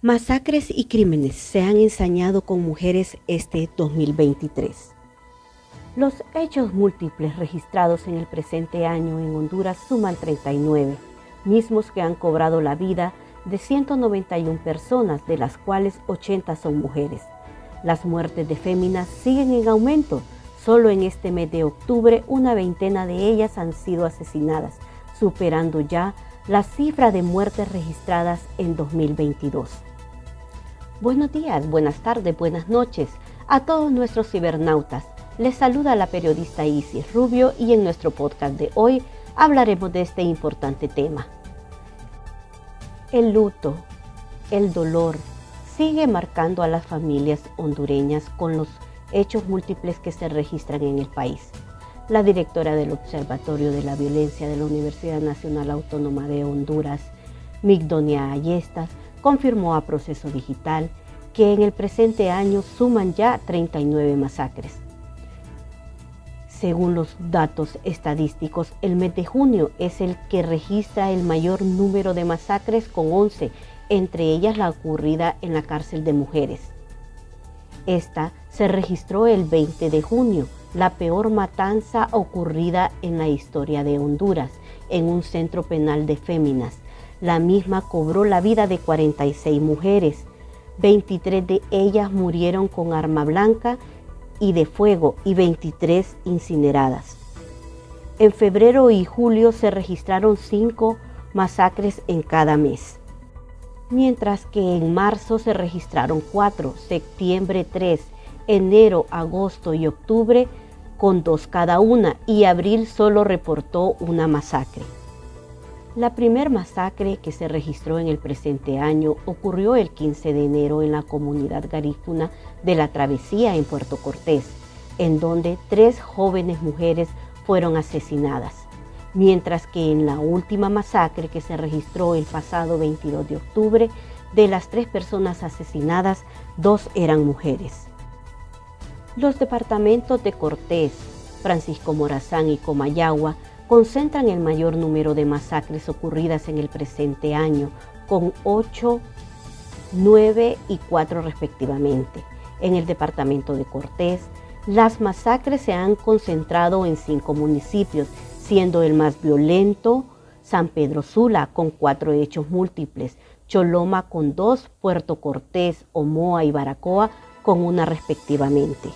Masacres y crímenes se han ensañado con mujeres este 2023. Los hechos múltiples registrados en el presente año en Honduras suman 39, mismos que han cobrado la vida de 191 personas, de las cuales 80 son mujeres. Las muertes de féminas siguen en aumento. Solo en este mes de octubre una veintena de ellas han sido asesinadas, superando ya la cifra de muertes registradas en 2022. Buenos días, buenas tardes, buenas noches a todos nuestros cibernautas. Les saluda la periodista Isis Rubio y en nuestro podcast de hoy hablaremos de este importante tema. El luto, el dolor, sigue marcando a las familias hondureñas con los hechos múltiples que se registran en el país. La directora del Observatorio de la Violencia de la Universidad Nacional Autónoma de Honduras, Migdonia Ayestas, confirmó a Proceso Digital que en el presente año suman ya 39 masacres. Según los datos estadísticos, el mes de junio es el que registra el mayor número de masacres con 11, entre ellas la ocurrida en la cárcel de mujeres. Esta se registró el 20 de junio, la peor matanza ocurrida en la historia de Honduras, en un centro penal de féminas. La misma cobró la vida de 46 mujeres. 23 de ellas murieron con arma blanca y de fuego y 23 incineradas. En febrero y julio se registraron cinco masacres en cada mes, mientras que en marzo se registraron cuatro, septiembre tres, enero, agosto y octubre con dos cada una y abril solo reportó una masacre. La primer masacre que se registró en el presente año ocurrió el 15 de enero en la comunidad garífuna de la Travesía en Puerto Cortés, en donde tres jóvenes mujeres fueron asesinadas, mientras que en la última masacre que se registró el pasado 22 de octubre, de las tres personas asesinadas, dos eran mujeres. Los departamentos de Cortés, Francisco Morazán y Comayagua concentran el mayor número de masacres ocurridas en el presente año, con 8, 9 y 4 respectivamente. En el departamento de Cortés, las masacres se han concentrado en cinco municipios, siendo el más violento San Pedro Sula con cuatro hechos múltiples, Choloma con dos, Puerto Cortés, Omoa y Baracoa con una respectivamente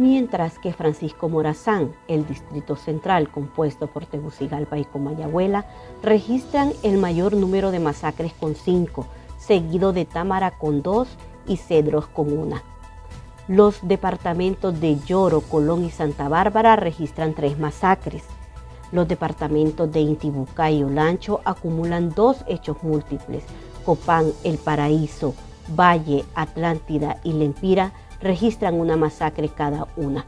mientras que Francisco Morazán, el Distrito Central, compuesto por Tegucigalpa y Comayagüela, registran el mayor número de masacres con cinco, seguido de Támara con dos y Cedros con una. Los departamentos de Lloro, Colón y Santa Bárbara registran tres masacres. Los departamentos de Intibucá y Olancho acumulan dos hechos múltiples. Copán, El Paraíso, Valle, Atlántida y Lempira registran una masacre cada una.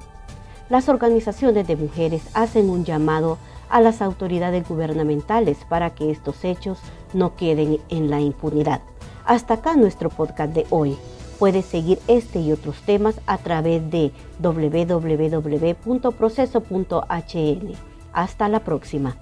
Las organizaciones de mujeres hacen un llamado a las autoridades gubernamentales para que estos hechos no queden en la impunidad. Hasta acá nuestro podcast de hoy. Puedes seguir este y otros temas a través de www.proceso.hn. Hasta la próxima.